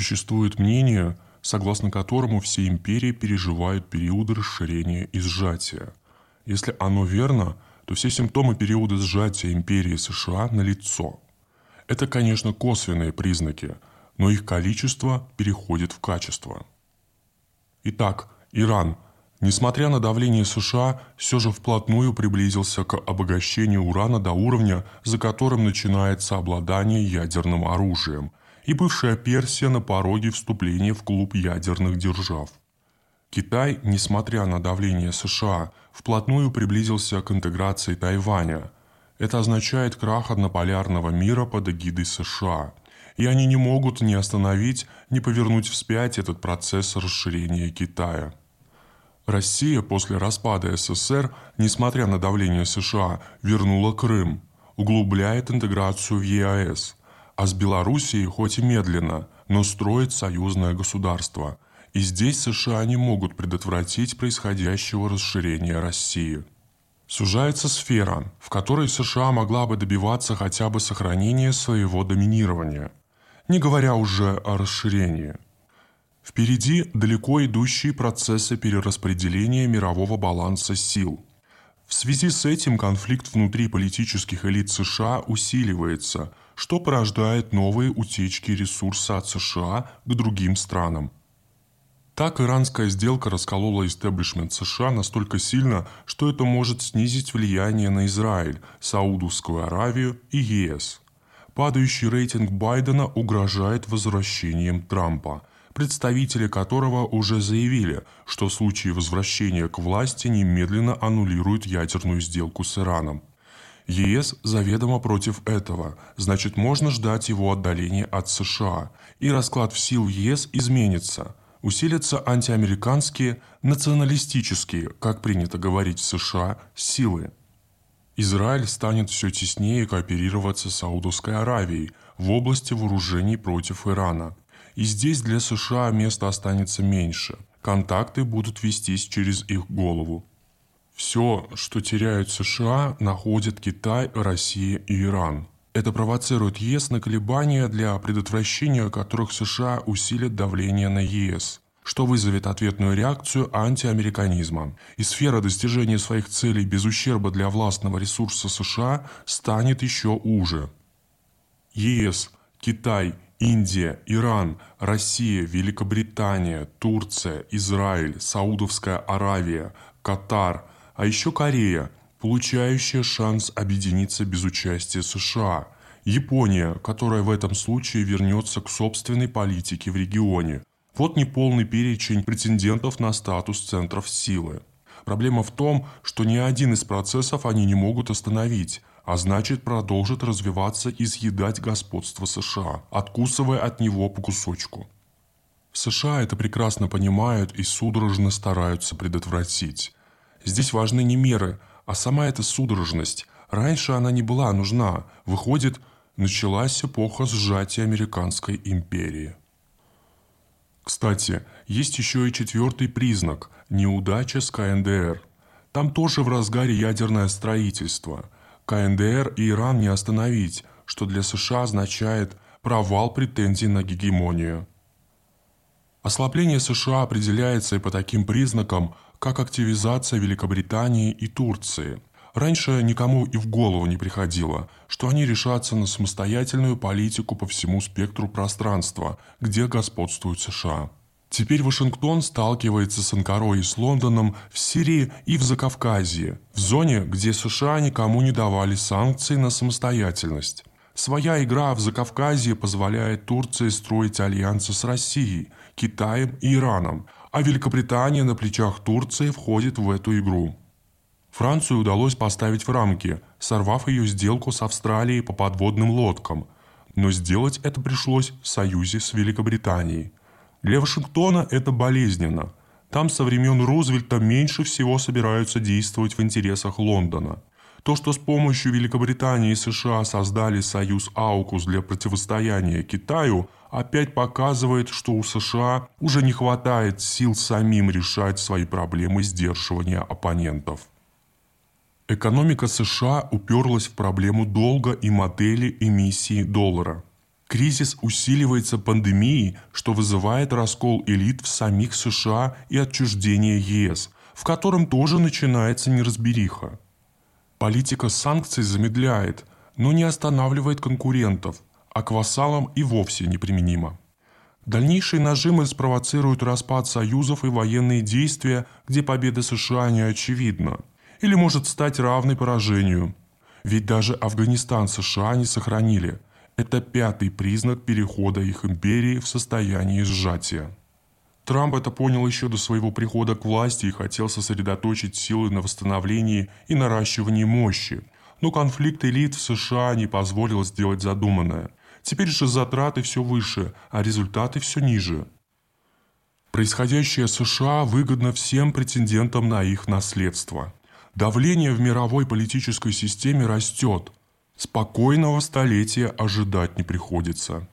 Существует мнение, согласно которому все империи переживают периоды расширения и сжатия. Если оно верно, то все симптомы периода сжатия империи США налицо. Это, конечно, косвенные признаки, но их количество переходит в качество. Итак, Иран, несмотря на давление США, все же вплотную приблизился к обогащению урана до уровня, за которым начинается обладание ядерным оружием, и бывшая Персия на пороге вступления в клуб ядерных держав. Китай, несмотря на давление США, вплотную приблизился к интеграции Тайваня. Это означает крах однополярного мира под эгидой США. И они не могут ни остановить, ни повернуть вспять этот процесс расширения Китая. Россия после распада СССР, несмотря на давление США, вернула Крым, углубляет интеграцию в ЕАЭС, а с Белоруссией хоть и медленно, но строит союзное государство – и здесь США не могут предотвратить происходящего расширения России. Сужается сфера, в которой США могла бы добиваться хотя бы сохранения своего доминирования, не говоря уже о расширении. Впереди далеко идущие процессы перераспределения мирового баланса сил. В связи с этим конфликт внутри политических элит США усиливается, что порождает новые утечки ресурса от США к другим странам – так иранская сделка расколола истеблишмент США настолько сильно, что это может снизить влияние на Израиль, Саудовскую Аравию и ЕС. Падающий рейтинг Байдена угрожает возвращением Трампа, представители которого уже заявили, что в случае возвращения к власти немедленно аннулируют ядерную сделку с Ираном. ЕС заведомо против этого, значит можно ждать его отдаления от США, и расклад в сил ЕС изменится – усилятся антиамериканские, националистические, как принято говорить в США, силы. Израиль станет все теснее кооперироваться с Саудовской Аравией в области вооружений против Ирана. И здесь для США места останется меньше. Контакты будут вестись через их голову. Все, что теряют США, находят Китай, Россия и Иран – это провоцирует ЕС на колебания, для предотвращения которых США усилят давление на ЕС что вызовет ответную реакцию антиамериканизма. И сфера достижения своих целей без ущерба для властного ресурса США станет еще уже. ЕС, Китай, Индия, Иран, Россия, Великобритания, Турция, Израиль, Саудовская Аравия, Катар, а еще Корея – получающая шанс объединиться без участия США, Япония, которая в этом случае вернется к собственной политике в регионе. Вот неполный перечень претендентов на статус центров силы. Проблема в том, что ни один из процессов они не могут остановить, а значит продолжит развиваться и съедать господство США, откусывая от него по кусочку. США это прекрасно понимают и судорожно стараются предотвратить. Здесь важны не меры, а сама эта судорожность, раньше она не была нужна. Выходит, началась эпоха сжатия американской империи. Кстати, есть еще и четвертый признак – неудача с КНДР. Там тоже в разгаре ядерное строительство. КНДР и Иран не остановить, что для США означает провал претензий на гегемонию. Ослабление США определяется и по таким признакам, как активизация Великобритании и Турции. Раньше никому и в голову не приходило, что они решатся на самостоятельную политику по всему спектру пространства, где господствуют США. Теперь Вашингтон сталкивается с Анкарой и с Лондоном в Сирии и в Закавказье, в зоне, где США никому не давали санкции на самостоятельность. Своя игра в Закавказье позволяет Турции строить альянсы с Россией, Китаем и Ираном – а Великобритания на плечах Турции входит в эту игру. Францию удалось поставить в рамки, сорвав ее сделку с Австралией по подводным лодкам, но сделать это пришлось в союзе с Великобританией. Для Вашингтона это болезненно. Там со времен Рузвельта меньше всего собираются действовать в интересах Лондона – то, что с помощью Великобритании и США создали союз АУКУС для противостояния Китаю, опять показывает, что у США уже не хватает сил самим решать свои проблемы сдерживания оппонентов. Экономика США уперлась в проблему долга и модели эмиссии доллара. Кризис усиливается пандемией, что вызывает раскол элит в самих США и отчуждение ЕС, в котором тоже начинается неразбериха. Политика санкций замедляет, но не останавливает конкурентов, а к вассалам и вовсе неприменима. Дальнейшие нажимы спровоцируют распад союзов и военные действия, где победа США не очевидна, или может стать равной поражению. Ведь даже Афганистан США не сохранили. Это пятый признак перехода их империи в состояние сжатия. Трамп это понял еще до своего прихода к власти и хотел сосредоточить силы на восстановлении и наращивании мощи. Но конфликт элит в США не позволил сделать задуманное. Теперь же затраты все выше, а результаты все ниже. Происходящее США выгодно всем претендентам на их наследство. Давление в мировой политической системе растет. Спокойного столетия ожидать не приходится.